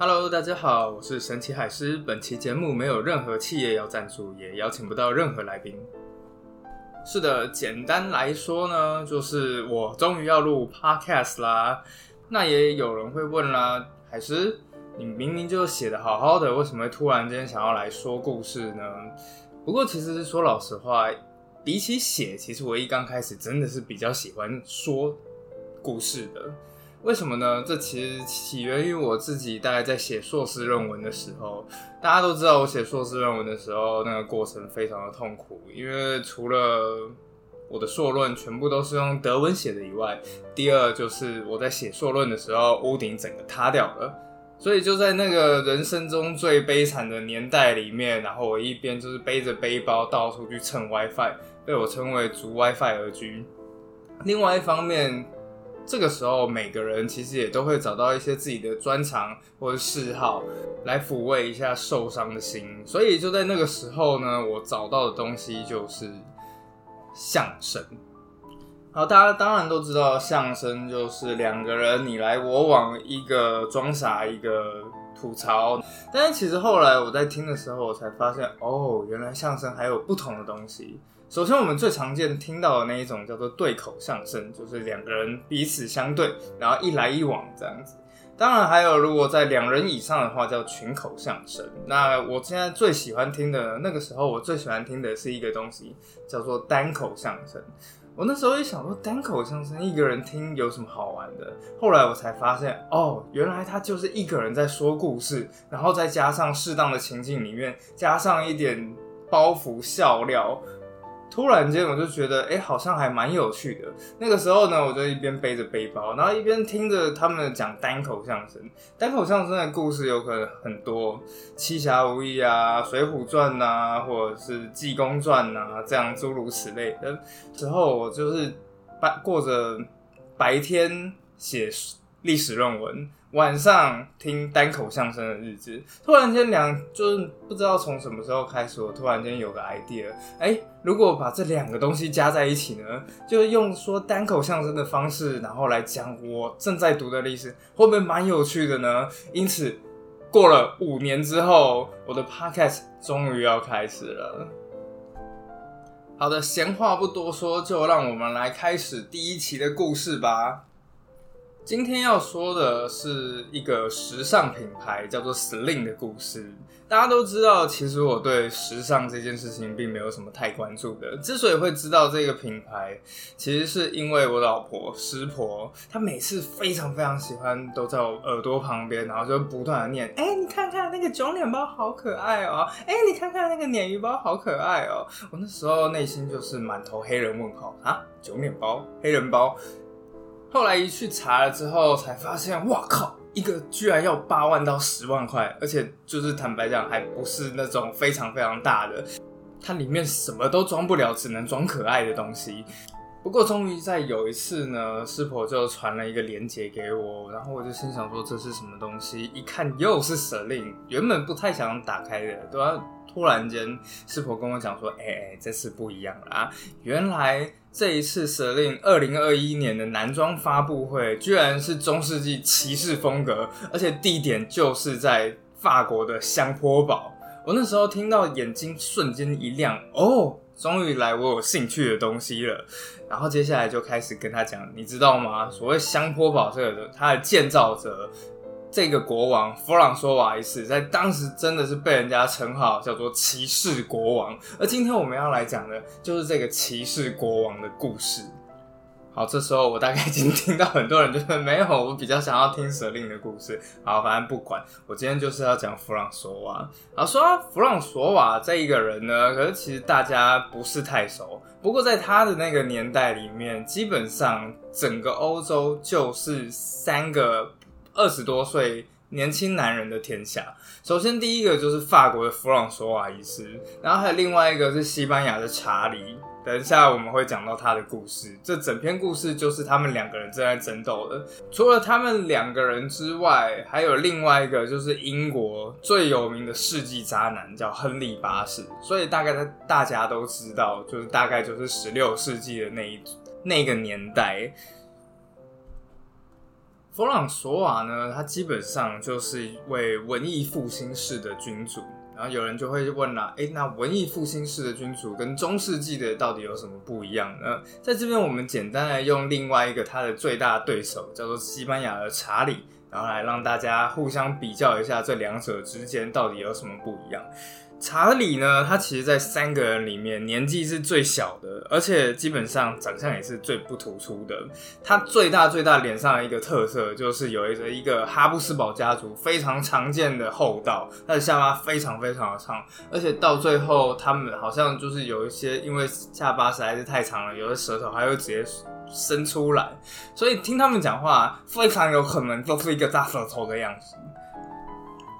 Hello，大家好，我是神奇海狮。本期节目没有任何企业要赞助，也邀请不到任何来宾。是的，简单来说呢，就是我终于要录 Podcast 啦。那也有人会问啦，海狮，你明明就写的好好的，为什么会突然间想要来说故事呢？不过其实说老实话，比起写，其实我一刚开始真的是比较喜欢说故事的。为什么呢？这其实起源于我自己，大概在写硕士论文的时候。大家都知道，我写硕士论文的时候，那个过程非常的痛苦，因为除了我的硕论全部都是用德文写的以外，第二就是我在写硕论的时候，屋顶整个塌掉了。所以就在那个人生中最悲惨的年代里面，然后我一边就是背着背包到处去蹭 WiFi，被我称为“逐 WiFi 而居”。另外一方面，这个时候，每个人其实也都会找到一些自己的专长或者嗜好，来抚慰一下受伤的心。所以就在那个时候呢，我找到的东西就是相声。好，大家当然都知道，相声就是两个人你来我往，一个装傻，一个吐槽。但是其实后来我在听的时候，我才发现，哦，原来相声还有不同的东西。首先，我们最常见听到的那一种叫做对口相声，就是两个人彼此相对，然后一来一往这样子。当然，还有如果在两人以上的话，叫群口相声。那我现在最喜欢听的那个时候，我最喜欢听的是一个东西，叫做单口相声。我那时候也想说，单口相声一个人听有什么好玩的？后来我才发现，哦，原来他就是一个人在说故事，然后再加上适当的情境里面，加上一点包袱笑料。突然间，我就觉得，哎，好像还蛮有趣的。那个时候呢，我就一边背着背包，然后一边听着他们讲单口相声。单口相声的故事有可能很多，《七侠五义》啊，《水浒传》呐，或者是《济公传》呐，这样诸如此类的。之后我就是白过着白天写历史论文。晚上听单口相声的日子，突然间两就是不知道从什么时候开始，我突然间有个 idea，哎，如果把这两个东西加在一起呢，就用说单口相声的方式，然后来讲我正在读的历史，会不会蛮有趣的呢？因此，过了五年之后，我的 podcast 终于要开始了。好的，闲话不多说，就让我们来开始第一期的故事吧。今天要说的是一个时尚品牌叫做 Sling 的故事。大家都知道，其实我对时尚这件事情并没有什么太关注的。之所以会知道这个品牌，其实是因为我老婆师婆，她每次非常非常喜欢，都在我耳朵旁边，然后就不断的念：“哎，你看看那个九脸包好可爱哦！哎，你看看那个鲶鱼包好可爱哦！”我那时候内心就是满头黑人问号啊，九脸包，黑人包。后来一去查了之后，才发现，哇靠，一个居然要八万到十万块，而且就是坦白讲，还不是那种非常非常大的，它里面什么都装不了，只能装可爱的东西。不过终于在有一次呢，师婆就传了一个链接给我，然后我就心想说这是什么东西？一看又是蛇令，原本不太想打开的，都要突然间师婆跟我讲说，哎哎，这次不一样了啊，原来。这一次蛇令二零二一年的男装发布会，居然是中世纪骑士风格，而且地点就是在法国的香坡堡。我那时候听到，眼睛瞬间一亮，哦，终于来我有兴趣的东西了。然后接下来就开始跟他讲，你知道吗？所谓香坡堡这个，它的建造者。这个国王弗朗索瓦一世在当时真的是被人家称号叫做骑士国王，而今天我们要来讲的就是这个骑士国王的故事。好，这时候我大概已经听到很多人就是没有，我比较想要听舍令的故事。好，反正不管，我今天就是要讲弗朗索瓦。好，说到弗朗索瓦这一个人呢，可是其实大家不是太熟。不过在他的那个年代里面，基本上整个欧洲就是三个。二十多岁年轻男人的天下。首先，第一个就是法国的弗朗索瓦一世，然后还有另外一个是西班牙的查理。等一下我们会讲到他的故事。这整篇故事就是他们两个人正在争斗的。除了他们两个人之外，还有另外一个就是英国最有名的世纪渣男，叫亨利八世。所以大概大家都知道，就是大概就是十六世纪的那一那个年代。弗朗索瓦呢，他基本上就是一位文艺复兴式的君主。然后有人就会问了，哎，那文艺复兴式的君主跟中世纪的到底有什么不一样呢？在这边，我们简单的用另外一个他的最大对手，叫做西班牙的查理，然后来让大家互相比较一下这两者之间到底有什么不一样。查理呢，他其实，在三个人里面年纪是最小的，而且基本上长相也是最不突出的。他最大最大脸上的一个特色，就是有一个一个哈布斯堡家族非常常见的厚道，他的下巴非常非常的长，而且到最后，他们好像就是有一些因为下巴实在是太长了，有的舌头还会直接伸出来，所以听他们讲话，非常有可能都是一个大舌头的样子，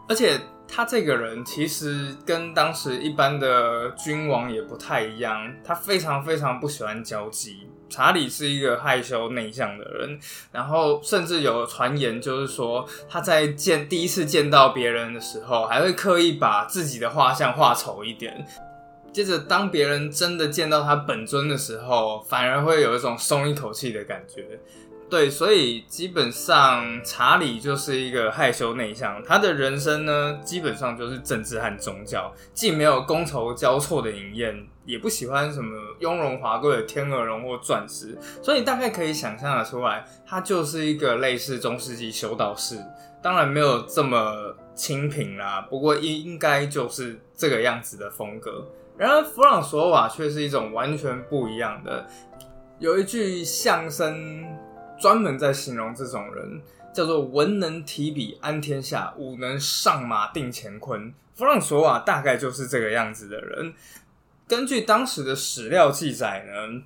而且。他这个人其实跟当时一般的君王也不太一样，他非常非常不喜欢交际。查理是一个害羞内向的人，然后甚至有传言就是说他在见第一次见到别人的时候，还会刻意把自己的画像画丑一点。接着，当别人真的见到他本尊的时候，反而会有一种松一口气的感觉。对，所以基本上查理就是一个害羞内向，他的人生呢，基本上就是政治和宗教，既没有觥筹交错的饮宴，也不喜欢什么雍容华贵的天鹅绒或钻石，所以大概可以想象的出来，他就是一个类似中世纪修道士，当然没有这么清贫啦，不过应应该就是这个样子的风格。然而弗朗索瓦却是一种完全不一样的，有一句相声。专门在形容这种人，叫做文能提笔安天下，武能上马定乾坤。弗朗索瓦大概就是这个样子的人。根据当时的史料记载呢，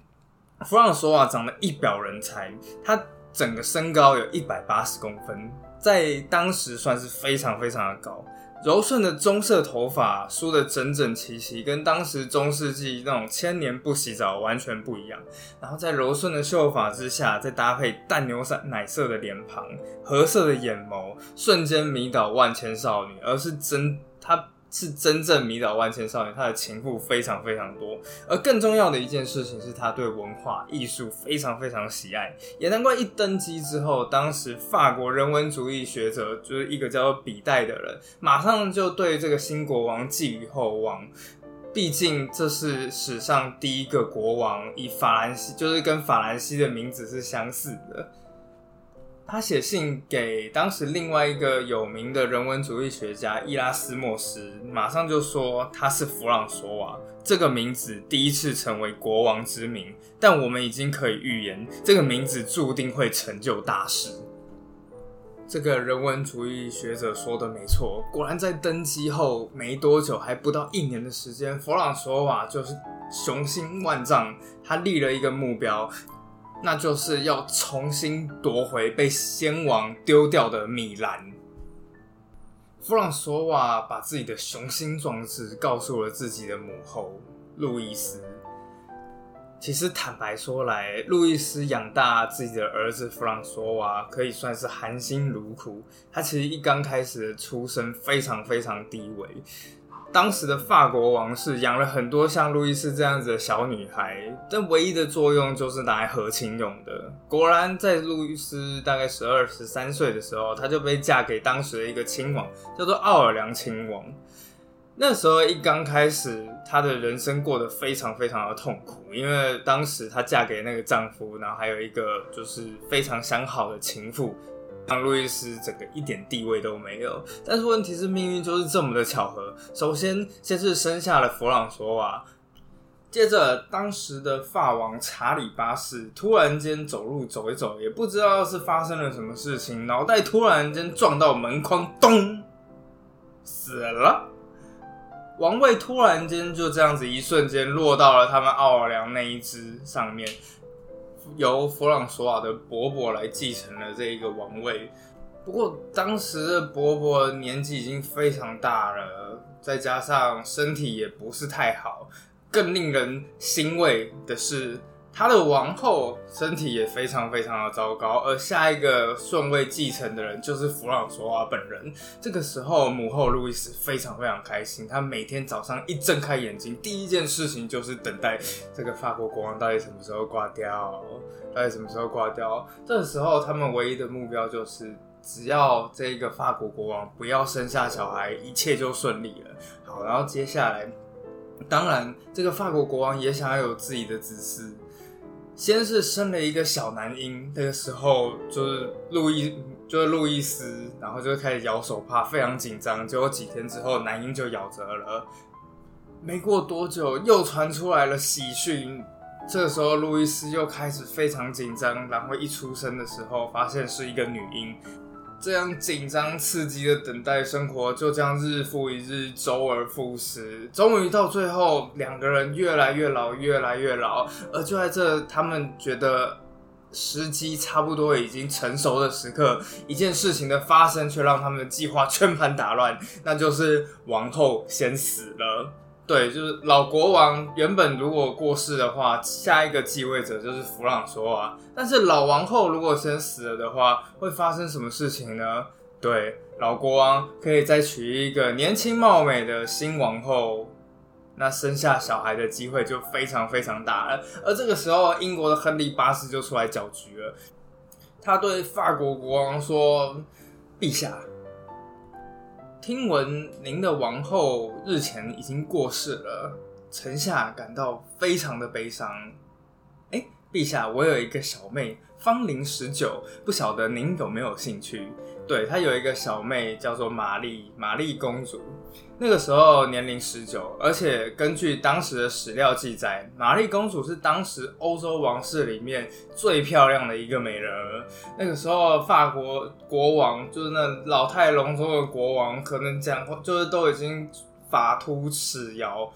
弗朗索瓦长得一表人才，他整个身高有一百八十公分，在当时算是非常非常的高。柔顺的棕色头发梳得整整齐齐，跟当时中世纪那种千年不洗澡完全不一样。然后在柔顺的秀发之下，再搭配淡牛色奶色的脸庞、褐色的眼眸，瞬间迷倒万千少女。而是真他。是真正迷倒万千少女，他的情妇非常非常多，而更重要的一件事情是他对文化艺术非常非常喜爱，也难怪一登基之后，当时法国人文主义学者就是一个叫做比代的人，马上就对这个新国王寄予厚望，毕竟这是史上第一个国王以法兰西，就是跟法兰西的名字是相似的。他写信给当时另外一个有名的人文主义学家伊拉斯莫斯，马上就说他是弗朗索瓦这个名字第一次成为国王之名，但我们已经可以预言这个名字注定会成就大事。这个人文主义学者说的没错，果然在登基后没多久，还不到一年的时间，弗朗索瓦就是雄心万丈，他立了一个目标。那就是要重新夺回被先王丢掉的米兰。弗朗索瓦把自己的雄心壮志告诉了自己的母后路易斯。其实坦白说来，路易斯养大自己的儿子弗朗索瓦可以算是含辛茹苦。他其实一刚开始的出身非常非常低微。当时的法国王室养了很多像路易斯这样子的小女孩，但唯一的作用就是拿来和亲用的。果然，在路易斯大概十二、十三岁的时候，她就被嫁给当时的一个亲王，叫做奥尔良亲王。那时候一刚开始，她的人生过得非常非常的痛苦，因为当时她嫁给那个丈夫，然后还有一个就是非常相好的情妇。让路易斯整个一点地位都没有，但是问题是命运就是这么的巧合。首先，先是生下了弗朗索瓦，接着当时的法王查理八世突然间走路走一走，也不知道是发生了什么事情，脑袋突然间撞到门框，咚，死了。王位突然间就这样子一瞬间落到了他们奥尔良那一只上面。由弗朗索瓦的伯伯来继承了这一个王位，不过当时的伯伯年纪已经非常大了，再加上身体也不是太好。更令人欣慰的是，他的王后身体也非常非常的糟糕，而下一个顺位继承的人就是弗朗索瓦本人。这个时候，母后路易斯非常非常开心，她每天早上一睁开眼睛，第一件事情就是等待这个法国国王到底什么时候挂掉，到底什么时候挂掉。这个时候，他们唯一的目标就是，只要这个法国国王不要生下小孩，一切就顺利了。好，然后接下来，当然这个法国国王也想要有自己的子嗣。先是生了一个小男婴，那个时候就是路易，就是路易斯，然后就开始咬手帕，非常紧张。结果几天之后，男婴就夭折了。没过多久，又传出来了喜讯，这个时候路易斯又开始非常紧张。然后一出生的时候，发现是一个女婴。这样紧张刺激的等待生活，就这样日复一日，周而复始。终于到最后，两个人越来越老，越来越老。而就在这他们觉得时机差不多已经成熟的时刻，一件事情的发生却让他们的计划全盘打乱，那就是王后先死了。对，就是老国王原本如果过世的话，下一个继位者就是弗朗索瓦。但是老王后如果先死了的话，会发生什么事情呢？对，老国王可以再娶一个年轻貌美的新王后，那生下小孩的机会就非常非常大了。而这个时候，英国的亨利八世就出来搅局了，他对法国国王说：“陛下。”听闻您的王后日前已经过世了，臣下感到非常的悲伤。陛下，我有一个小妹，芳龄十九，不晓得您有没有兴趣？对他有一个小妹叫做玛丽，玛丽公主。那个时候年龄十九，而且根据当时的史料记载，玛丽公主是当时欧洲王室里面最漂亮的一个美人儿。那个时候法国国王就是那老态龙钟的国王，可能讲话就是都已经发秃齿摇。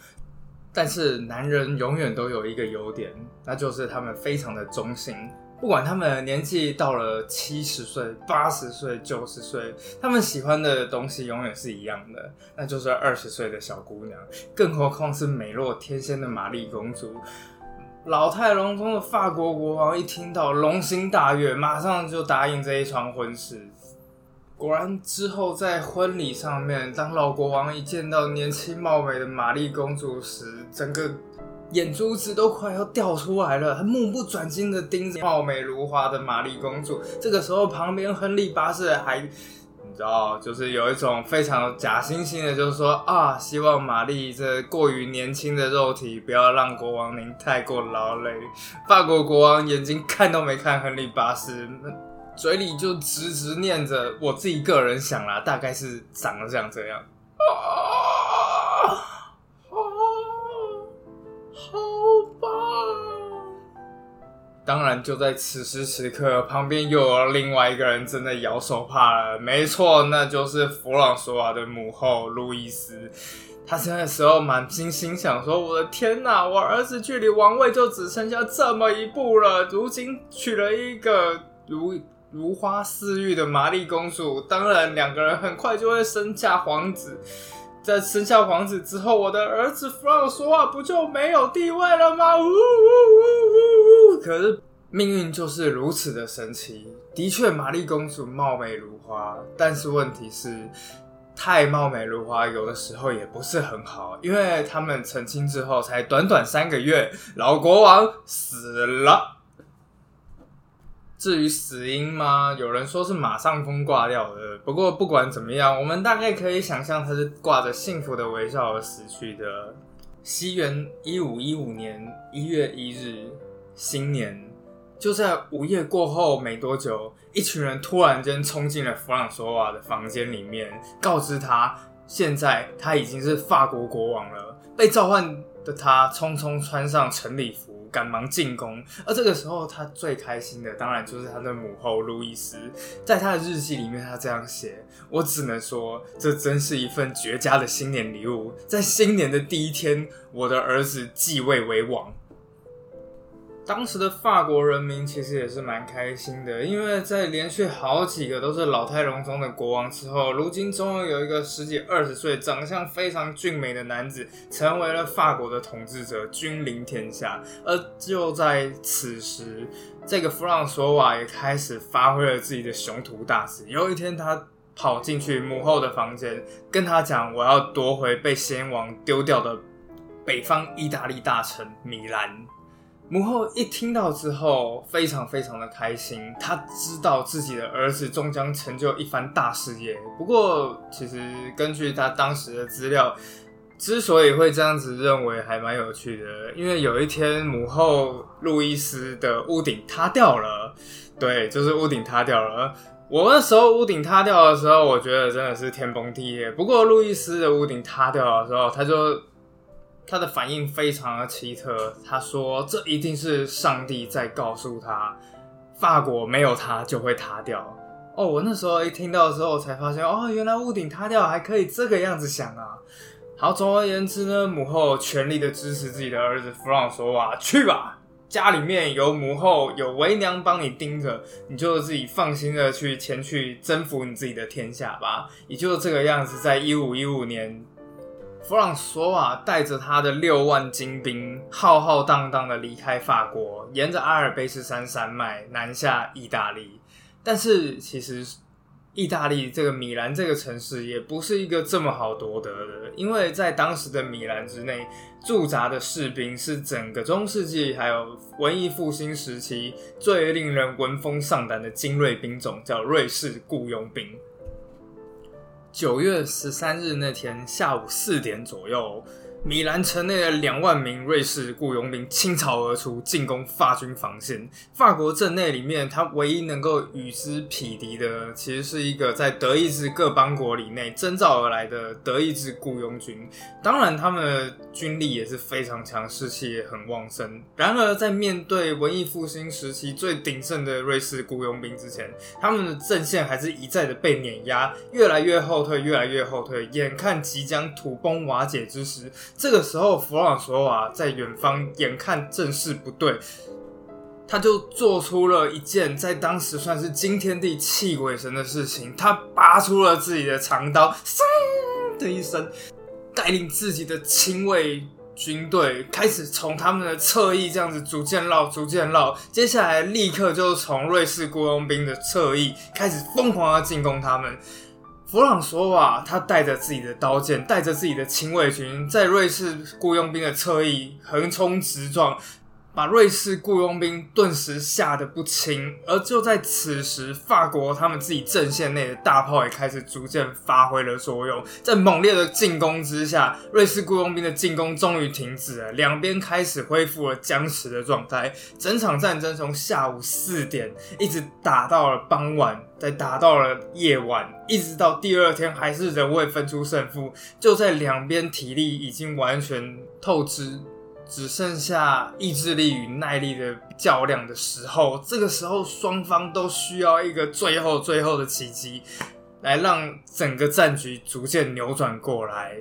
但是男人永远都有一个优点，那就是他们非常的忠心。不管他们年纪到了七十岁、八十岁、九十岁，他们喜欢的东西永远是一样的，那就是二十岁的小姑娘。更何况是美若天仙的玛丽公主。老态龙钟的法国国王一听到，龙心大悦，马上就答应这一桩婚事。果然，之后在婚礼上面，当老国王一见到年轻貌美的玛丽公主时，整个。眼珠子都快要掉出来了，他目不转睛的盯着貌美如花的玛丽公主。这个时候，旁边亨利八世还，你知道，就是有一种非常假惺惺的，就是说啊，希望玛丽这过于年轻的肉体不要让国王您太过劳累。法国国王眼睛看都没看亨利八世，嘴里就直直念着，我自己个人想啦，大概是长得像这样。当然，就在此时此刻，旁边又有另外一个人正在摇手帕了。没错，那就是弗朗索瓦的母后路易斯。他生的时候满心心想说：“我的天哪，我儿子距离王位就只剩下这么一步了。如今娶了一个如如花似玉的玛丽公主，当然两个人很快就会生下皇子。在生下皇子之后，我的儿子弗朗说话不就没有地位了吗？”呜呜呜呜呜。可是命运就是如此的神奇。的确，玛丽公主貌美如花，但是问题是，太貌美如花有的时候也不是很好。因为他们成亲之后，才短短三个月，老国王死了。至于死因吗？有人说是马上风挂掉的。不过不管怎么样，我们大概可以想象他是挂着幸福的微笑而死去的。西元一五一五年一月一日。新年就在午夜过后没多久，一群人突然间冲进了弗朗索瓦的房间里面，告知他现在他已经是法国国王了。被召唤的他匆匆穿上城里服，赶忙进宫。而这个时候，他最开心的当然就是他的母后路易斯。在他的日记里面，他这样写：“我只能说，这真是一份绝佳的新年礼物。在新年的第一天，我的儿子继位为王。”当时的法国人民其实也是蛮开心的，因为在连续好几个都是老态龙钟的国王之后，如今终于有一个十几二十岁、长相非常俊美的男子成为了法国的统治者，君临天下。而就在此时，这个弗朗索瓦也开始发挥了自己的雄图大志。有一天，他跑进去母后的房间，跟他讲：“我要夺回被先王丢掉的北方意大利大城米兰。”母后一听到之后，非常非常的开心。她知道自己的儿子终将成就一番大事业。不过，其实根据他当时的资料，之所以会这样子认为，还蛮有趣的。因为有一天，母后路易斯的屋顶塌掉了。对，就是屋顶塌掉了。我那时候屋顶塌掉的时候，我觉得真的是天崩地裂。不过，路易斯的屋顶塌掉的时候，他就。他的反应非常的奇特，他说：“这一定是上帝在告诉他，法国没有他就会塌掉。”哦，我那时候一听到的时候，才发现，哦，原来屋顶塌掉还可以这个样子想啊。好，总而言之呢，母后全力的支持自己的儿子弗朗索瓦，去吧，家里面有母后有为娘帮你盯着，你就自己放心的去前去征服你自己的天下吧。也就这个样子，在一五一五年。弗朗索瓦带着他的六万精兵，浩浩荡荡的离开法国，沿着阿尔卑斯山山脉南下意大利。但是，其实意大利这个米兰这个城市也不是一个这么好夺得的，因为在当时的米兰之内驻扎的士兵是整个中世纪还有文艺复兴时期最令人闻风丧胆的精锐兵种，叫瑞士雇佣兵。九月十三日那天下午四点左右。米兰城内的两万名瑞士雇佣兵倾巢而出，进攻法军防线。法国阵内里面，他唯一能够与之匹敌的，其实是一个在德意志各邦国里内征召而来的德意志雇佣军。当然，他们的军力也是非常强，士气也很旺盛。然而，在面对文艺复兴时期最鼎盛的瑞士雇佣兵之前，他们的阵线还是一再的被碾压，越来越后退，越来越后退，眼看即将土崩瓦解之时。这个时候，弗朗索瓦在远方眼看阵势不对，他就做出了一件在当时算是惊天地泣鬼神的事情。他拔出了自己的长刀，嗖的一声，带领自己的亲卫军队开始从他们的侧翼这样子逐渐绕，逐渐绕。接下来，立刻就从瑞士雇佣兵的侧翼开始疯狂的进攻他们。弗朗索瓦他带着自己的刀剑，带着自己的亲卫军，在瑞士雇佣兵的侧翼横冲直撞。把瑞士雇佣兵顿时吓得不轻，而就在此时，法国他们自己阵线内的大炮也开始逐渐发挥了作用。在猛烈的进攻之下，瑞士雇佣兵的进攻终于停止了，两边开始恢复了僵持的状态。整场战争从下午四点一直打到了傍晚，再打到了夜晚，一直到第二天还是仍未分出胜负。就在两边体力已经完全透支。只剩下意志力与耐力的较量的时候，这个时候双方都需要一个最后最后的奇迹，来让整个战局逐渐扭转过来。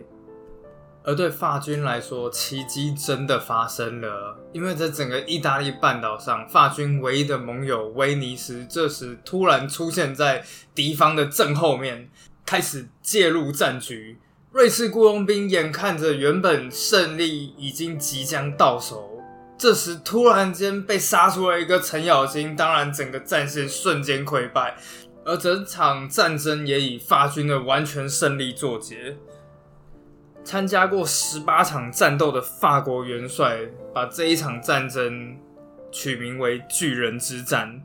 而对法军来说，奇迹真的发生了，因为在整个意大利半岛上，法军唯一的盟友威尼斯这时突然出现在敌方的正后面，开始介入战局。瑞士雇佣兵眼看着原本胜利已经即将到手，这时突然间被杀出了一个程咬金，当然整个战线瞬间溃败，而整场战争也以法军的完全胜利作结。参加过十八场战斗的法国元帅，把这一场战争取名为“巨人之战”。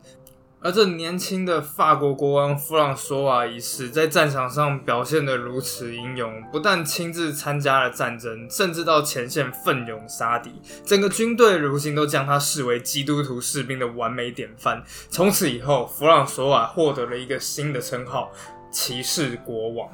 而这年轻的法国国王弗朗索瓦一世在战场上表现得如此英勇，不但亲自参加了战争，甚至到前线奋勇杀敌，整个军队如今都将他视为基督徒士兵的完美典范。从此以后，弗朗索瓦获得了一个新的称号——骑士国王。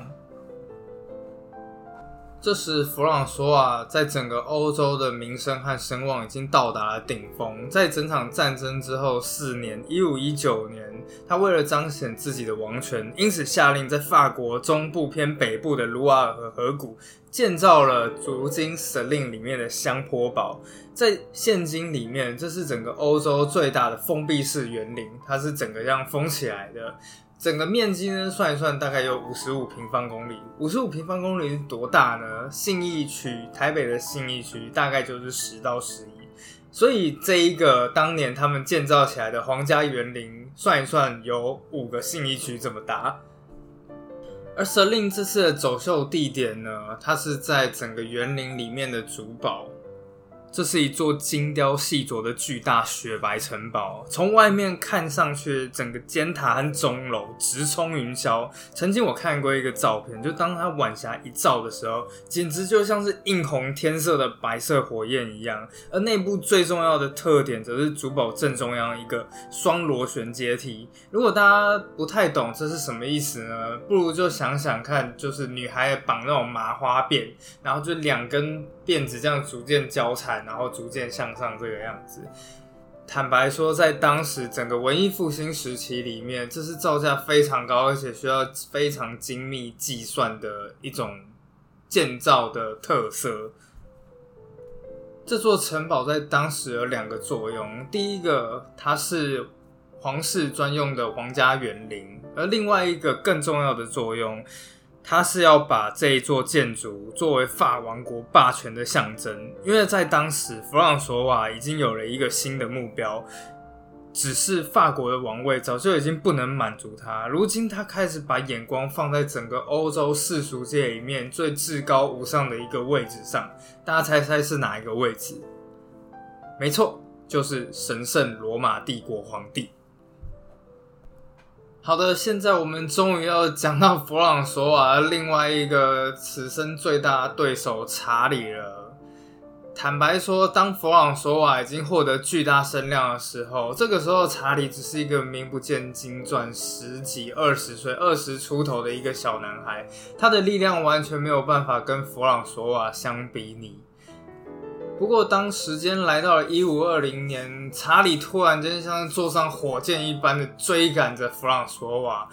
这时，弗朗索瓦在整个欧洲的名声和声望已经到达了顶峰。在整场战争之后四年（一五一九年），他为了彰显自己的王权，因此下令在法国中部偏北部的卢瓦尔河河谷建造了如今舍令里面的香坡堡。在现今里面，这是整个欧洲最大的封闭式园林，它是整个这样封起来的。整个面积呢，算一算大概有五十五平方公里。五十五平方公里是多大呢？信义区，台北的信义区大概就是十到十一。所以这一个当年他们建造起来的皇家园林，算一算有五个信义区这么大。而舍令这次的走秀地点呢，它是在整个园林里面的主堡。这是一座精雕细琢的巨大雪白城堡，从外面看上去，整个尖塔和钟楼直冲云霄。曾经我看过一个照片，就当它晚霞一照的时候，简直就像是映红天色的白色火焰一样。而内部最重要的特点，则是主堡正中央一个双螺旋阶梯。如果大家不太懂这是什么意思呢？不如就想想看，就是女孩绑那种麻花辫，然后就两根辫子这样逐渐交缠。然后逐渐向上这个样子。坦白说，在当时整个文艺复兴时期里面，这是造价非常高，而且需要非常精密计算的一种建造的特色。这座城堡在当时有两个作用：第一个，它是皇室专用的皇家园林；而另外一个更重要的作用。他是要把这一座建筑作为法王国霸权的象征，因为在当时，弗朗索瓦已经有了一个新的目标，只是法国的王位早就已经不能满足他。如今，他开始把眼光放在整个欧洲世俗界里面最至高无上的一个位置上。大家猜猜是哪一个位置？没错，就是神圣罗马帝国皇帝。好的，现在我们终于要讲到弗朗索瓦另外一个此生最大的对手查理了。坦白说，当弗朗索瓦已经获得巨大声量的时候，这个时候查理只是一个名不见经传、十几、二十岁、二十出头的一个小男孩，他的力量完全没有办法跟弗朗索瓦相比拟。不过，当时间来到了一五二零年，查理突然间像坐上火箭一般的追赶着弗朗索瓦。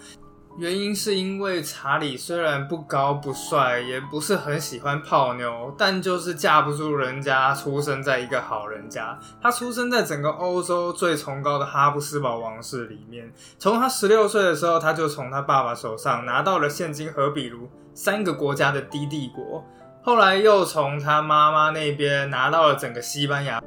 原因是因为查理虽然不高不帅，也不是很喜欢泡妞，但就是架不住人家出生在一个好人家。他出生在整个欧洲最崇高的哈布斯堡王室里面。从他十六岁的时候，他就从他爸爸手上拿到了现今和比如三个国家的低帝国。后来又从他妈妈那边拿到了整个西班牙，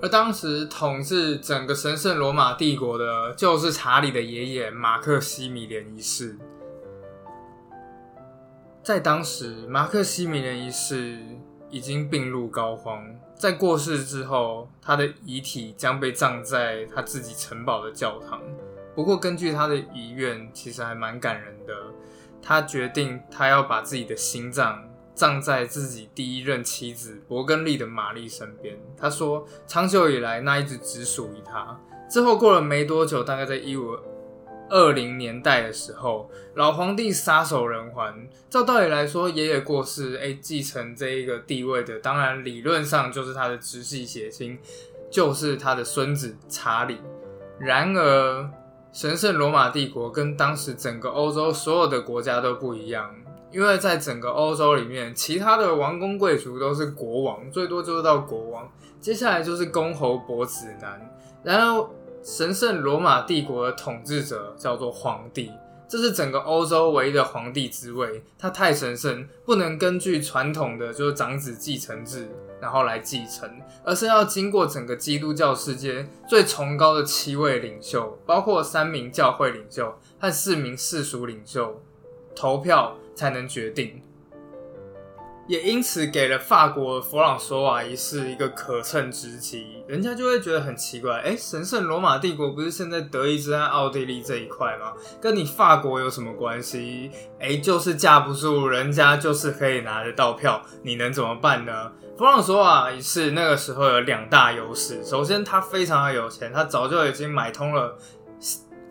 而当时统治整个神圣罗马帝国的，就是查理的爷爷马克西米连一世。在当时，马克西米连一世已经病入膏肓，在过世之后，他的遗体将被葬在他自己城堡的教堂。不过，根据他的遗愿，其实还蛮感人的。他决定，他要把自己的心脏。葬在自己第一任妻子伯根利的玛丽身边。他说：“长久以来，那一直只属于他。”之后过了没多久，大概在一五二零年代的时候，老皇帝撒手人寰。照道理来说，爷爷过世，哎，继承这一个地位的，当然理论上就是他的直系血亲，就是他的孙子查理。然而，神圣罗马帝国跟当时整个欧洲所有的国家都不一样。因为在整个欧洲里面，其他的王公贵族都是国王，最多就是到国王，接下来就是公侯伯子男，然后神圣罗马帝国的统治者叫做皇帝，这是整个欧洲唯一的皇帝之位，他太神圣，不能根据传统的就是长子继承制然后来继承，而是要经过整个基督教世界最崇高的七位领袖，包括三名教会领袖和四名世俗领袖投票。才能决定，也因此给了法国弗朗索瓦一世一个可乘之机。人家就会觉得很奇怪，哎，神圣罗马帝国不是现在德意志和奥地利这一块吗？跟你法国有什么关系？哎，就是架不住人家就是可以拿得到票，你能怎么办呢？弗朗索瓦一世那个时候有两大优势，首先他非常的有钱，他早就已经买通了。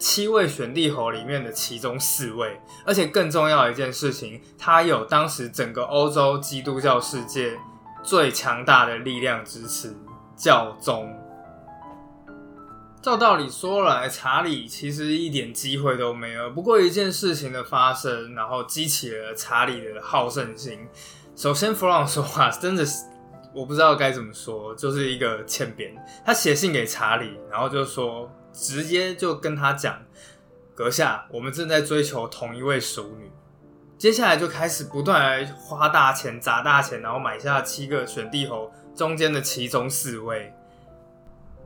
七位选帝侯里面的其中四位，而且更重要的一件事情，他有当时整个欧洲基督教世界最强大的力量支持——教宗。照道理说来，查理其实一点机会都没有。不过一件事情的发生，然后激起了查理的好胜心。首先，弗朗说话真的是我不知道该怎么说，就是一个欠扁。他写信给查理，然后就说，直接就跟他讲：“阁下，我们正在追求同一位淑女。”接下来就开始不断来花大钱、砸大钱，然后买下七个选帝侯中间的其中四位。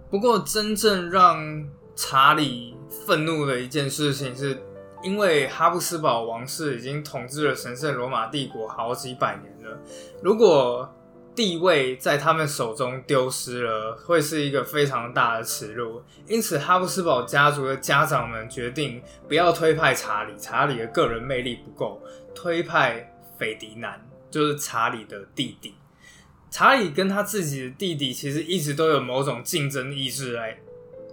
不过，真正让查理愤怒的一件事情，是因为哈布斯堡王室已经统治了神圣罗马帝国好几百年了。如果地位在他们手中丢失了，会是一个非常大的耻辱。因此，哈布斯堡家族的家长们决定不要推派查理，查理的个人魅力不够，推派斐迪南，就是查理的弟弟。查理跟他自己的弟弟其实一直都有某种竞争意志。来，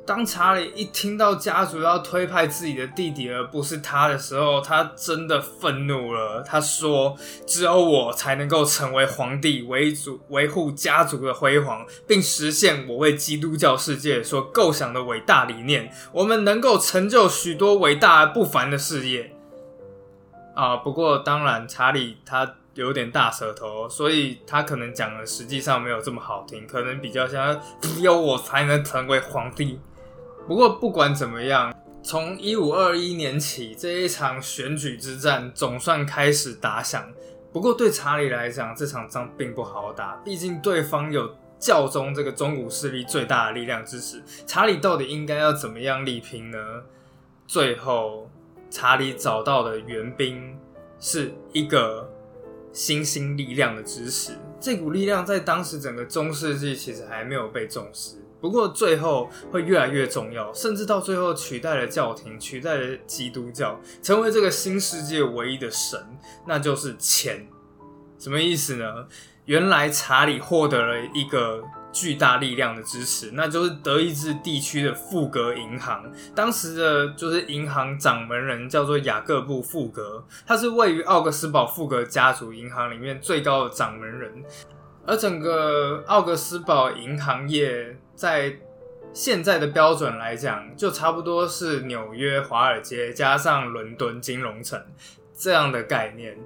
当查理一听到家族要推派自己的弟弟而不是他的时候，他真的愤怒了。他说：“只有我才能够成为皇帝，维主维护家族的辉煌，并实现我为基督教世界所构想的伟大理念。我们能够成就许多伟大而不凡的事业。”啊，不过当然，查理他。有点大舌头，所以他可能讲的实际上没有这么好听，可能比较像只有我才能成为皇帝。不过不管怎么样，从一五二一年起，这一场选举之战总算开始打响。不过对查理来讲，这场仗并不好打，毕竟对方有教宗这个中古势力最大的力量支持。查理到底应该要怎么样力拼呢？最后，查理找到的援兵是一个。新兴力量的支持，这股力量在当时整个中世纪其实还没有被重视，不过最后会越来越重要，甚至到最后取代了教廷，取代了基督教，成为这个新世界唯一的神，那就是钱。什么意思呢？原来查理获得了一个。巨大力量的支持，那就是德意志地区的富格银行。当时的就是银行掌门人叫做雅各布·富格，他是位于奥格斯堡富格家族银行里面最高的掌门人。而整个奥格斯堡银行业在现在的标准来讲，就差不多是纽约、华尔街加上伦敦金融城这样的概念。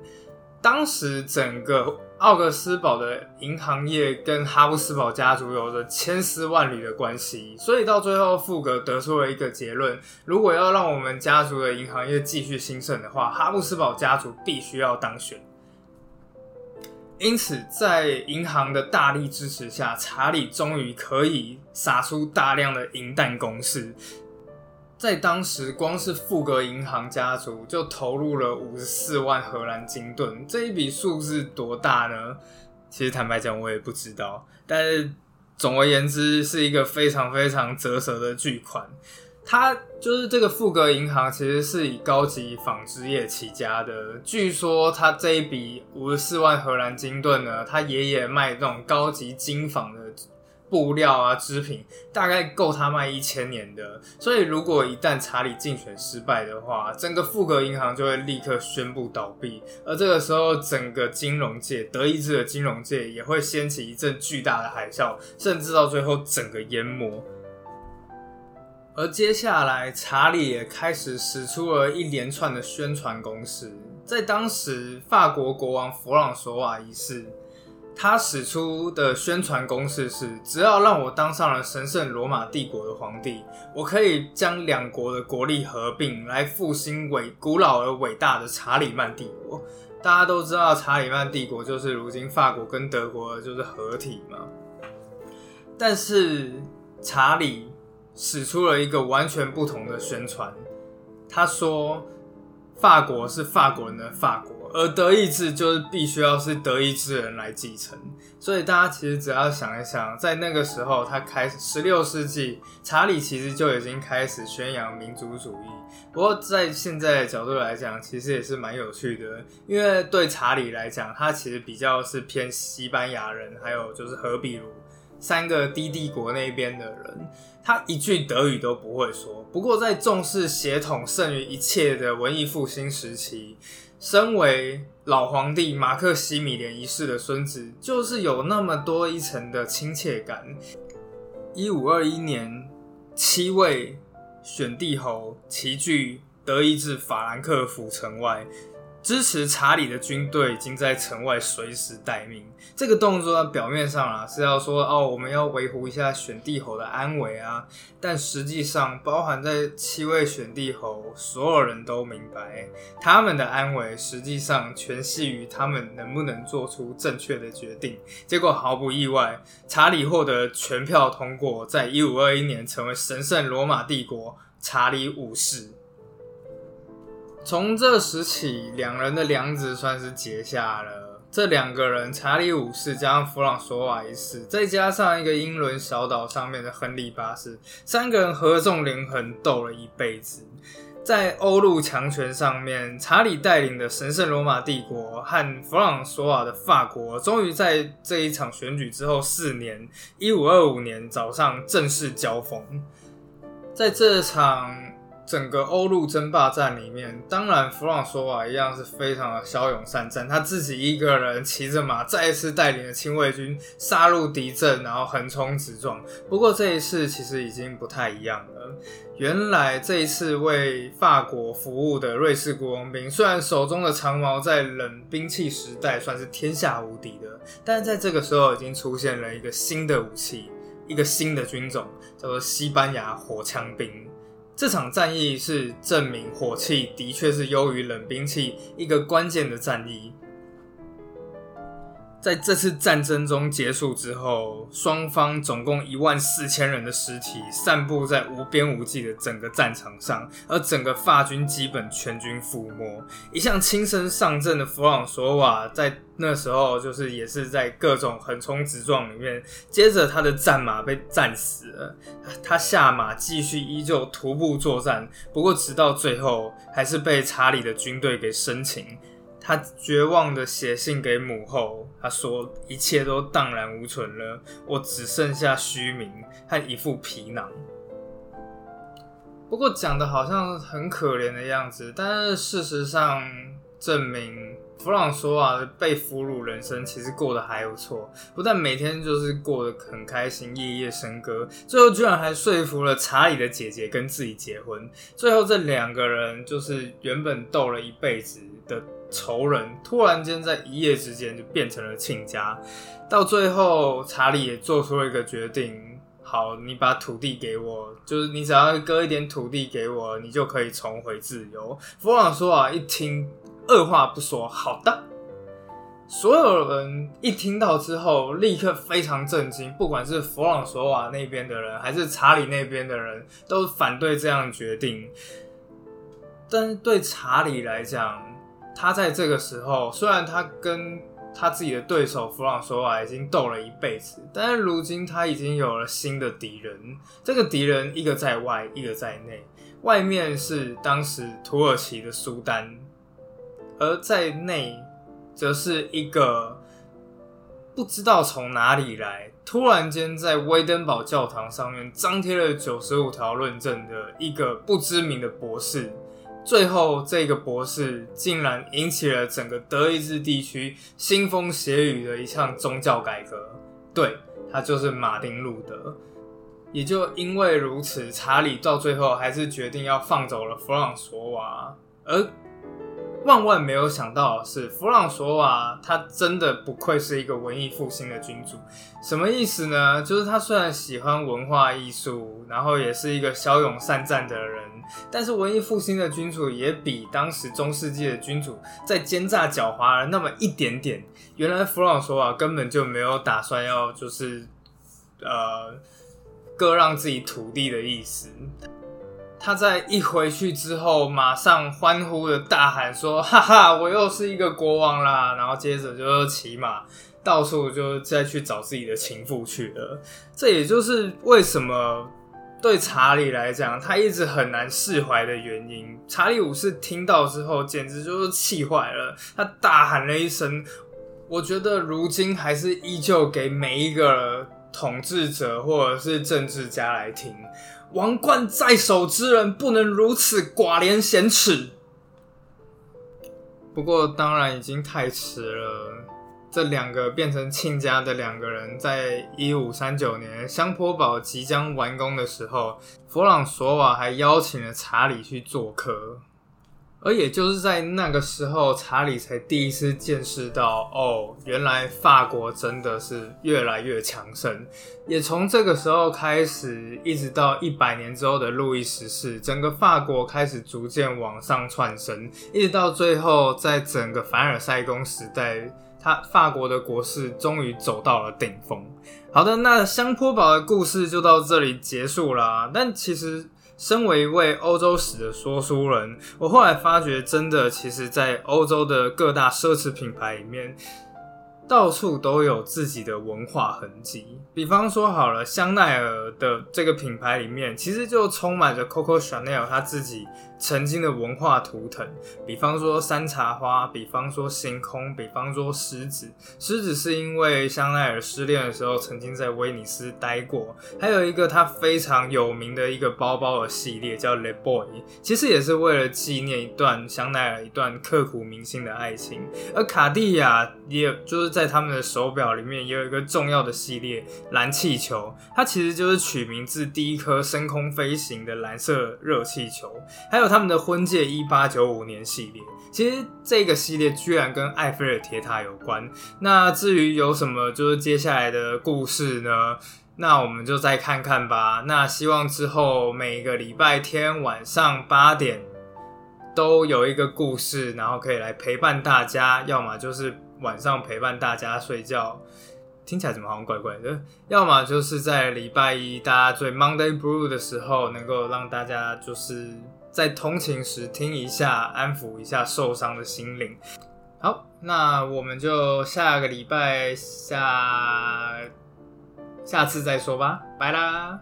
当时整个。奥格斯堡的银行业跟哈布斯堡家族有着千丝万缕的关系，所以到最后，富格得出了一个结论：如果要让我们家族的银行业继续兴盛的话，哈布斯堡家族必须要当选。因此，在银行的大力支持下，查理终于可以撒出大量的银弹攻势。在当时，光是富格银行家族就投入了五十四万荷兰金盾，这一笔数字多大呢？其实坦白讲，我也不知道。但是总而言之，是一个非常非常折舌的巨款。他就是这个富格银行，其实是以高级纺织业起家的。据说，他这一笔五十四万荷兰金盾呢，他爷爷卖这种高级金纺的。布料啊，织品大概够他卖一千年的。所以，如果一旦查理竞选失败的话，整个富格银行就会立刻宣布倒闭。而这个时候，整个金融界，德意志的金融界也会掀起一阵巨大的海啸，甚至到最后整个淹没。而接下来，查理也开始使出了一连串的宣传攻势。在当时，法国国王弗朗索瓦一世。他使出的宣传攻势是：只要让我当上了神圣罗马帝国的皇帝，我可以将两国的国力合并，来复兴伟古老而伟大的查理曼帝国。大家都知道，查理曼帝国就是如今法国跟德国就是合体嘛。但是查理使出了一个完全不同的宣传，他说：“法国是法国人的法国。”而德意志就是必须要是德意志人来继承，所以大家其实只要想一想，在那个时候，他开始十六世纪，查理其实就已经开始宣扬民族主义。不过在现在的角度来讲，其实也是蛮有趣的，因为对查理来讲，他其实比较是偏西班牙人，还有就是荷比卢三个低帝国那边的人，他一句德语都不会说。不过在重视血统胜于一切的文艺复兴时期，身为老皇帝马克西米连一世的孙子，就是有那么多一层的亲切感。一五二一年，七位选帝侯齐聚德意志法兰克福城外。支持查理的军队已经在城外随时待命。这个动作表面上啊是要说哦，我们要维护一下选帝侯的安危啊，但实际上包含在七位选帝侯，所有人都明白，他们的安危实际上全系于他们能不能做出正确的决定。结果毫不意外，查理获得全票通过，在一五二一年成为神圣罗马帝国查理五世。从这时起，两人的梁子算是结下了。这两个人，查理五世加上弗朗索瓦一世，再加上一个英伦小岛上面的亨利八世，三个人合纵连横斗了一辈子。在欧陆强权上面，查理带领的神圣罗马帝国和弗朗索瓦的法国，终于在这一场选举之后四年，一五二五年早上正式交锋。在这场。整个欧陆争霸战里面，当然弗朗索瓦一样是非常的骁勇善战，他自己一个人骑着马，再一次带领了亲卫军杀入敌阵，然后横冲直撞。不过这一次其实已经不太一样了。原来这一次为法国服务的瑞士国王兵，虽然手中的长矛在冷兵器时代算是天下无敌的，但在这个时候已经出现了一个新的武器，一个新的军种，叫做西班牙火枪兵。这场战役是证明火器的确是优于冷兵器一个关键的战役。在这次战争中结束之后，双方总共一万四千人的尸体散布在无边无际的整个战场上，而整个法军基本全军覆没。一向亲身上阵的弗朗索瓦在那时候就是也是在各种横冲直撞里面，接着他的战马被战死了，他下马继续依旧徒步作战，不过直到最后还是被查理的军队给生擒。他绝望的写信给母后，他说：“一切都荡然无存了，我只剩下虚名和一副皮囊。”不过讲的好像很可怜的样子，但是事实上证明，弗朗索瓦被俘虏人生其实过得还不错，不但每天就是过得很开心，夜夜笙歌，最后居然还说服了查理的姐姐跟自己结婚。最后这两个人就是原本斗了一辈子的。仇人突然间在一夜之间就变成了亲家，到最后查理也做出了一个决定：好，你把土地给我，就是你只要割一点土地给我，你就可以重回自由。弗朗索瓦一听，二话不说，好的。所有人一听到之后，立刻非常震惊，不管是弗朗索瓦那边的人，还是查理那边的人，都反对这样决定。但是对查理来讲，他在这个时候，虽然他跟他自己的对手弗朗索瓦已经斗了一辈子，但是如今他已经有了新的敌人。这个敌人一个在外，一个在内。外面是当时土耳其的苏丹，而在内则是一个不知道从哪里来，突然间在威登堡教堂上面张贴了九十五条论证的一个不知名的博士。最后，这个博士竟然引起了整个德意志地区腥风血雨的一项宗教改革。对他就是马丁路德。也就因为如此，查理到最后还是决定要放走了弗朗索瓦，而。万万没有想到的是，弗朗索瓦他真的不愧是一个文艺复兴的君主。什么意思呢？就是他虽然喜欢文化艺术，然后也是一个骁勇善战的人，但是文艺复兴的君主也比当时中世纪的君主在奸诈狡猾了那么一点点。原来弗朗索瓦根本就没有打算要就是呃割让自己土地的意思。他在一回去之后，马上欢呼的大喊说：“哈哈，我又是一个国王啦！”然后接着就骑马到处就再去找自己的情妇去了。这也就是为什么对查理来讲，他一直很难释怀的原因。查理五世听到之后，简直就是气坏了，他大喊了一声：“我觉得如今还是依旧给每一个。”统治者或者是政治家来听。王冠在手之人不能如此寡廉鲜耻。不过，当然已经太迟了。这两个变成亲家的两个人，在一五三九年香坡堡即将完工的时候，弗朗索瓦还邀请了查理去做客。而也就是在那个时候，查理才第一次见识到，哦，原来法国真的是越来越强盛。也从这个时候开始，一直到一百年之后的路易十四，整个法国开始逐渐往上窜升，一直到最后，在整个凡尔赛宫时代，他法国的国势终于走到了顶峰。好的，那香坡堡的故事就到这里结束啦。但其实。身为一位欧洲史的说书人，我后来发觉，真的，其实，在欧洲的各大奢侈品牌里面。到处都有自己的文化痕迹，比方说好了，香奈儿的这个品牌里面，其实就充满着 Coco Chanel 他自己曾经的文化图腾。比方说山茶花，比方说星空，比方说狮子。狮子是因为香奈儿失恋的时候曾经在威尼斯待过。还有一个他非常有名的一个包包的系列叫 Le Boy，其实也是为了纪念一段香奈儿一段刻骨铭心的爱情。而卡地亚也就是。在他们的手表里面也有一个重要的系列蓝气球，它其实就是取名自第一颗升空飞行的蓝色热气球。还有有他们的婚戒一八九五年系列，其实这个系列居然跟埃菲尔铁塔有关。那至于有什么就是接下来的故事呢？那我们就再看看吧。那希望之后每个礼拜天晚上八点都有一个故事，然后可以来陪伴大家，要么就是。晚上陪伴大家睡觉，听起来怎么好像怪怪的？要么就是在礼拜一大家最 Monday Blue 的时候，能够让大家就是在通勤时听一下，安抚一下受伤的心灵。好，那我们就下个礼拜下下次再说吧，拜啦。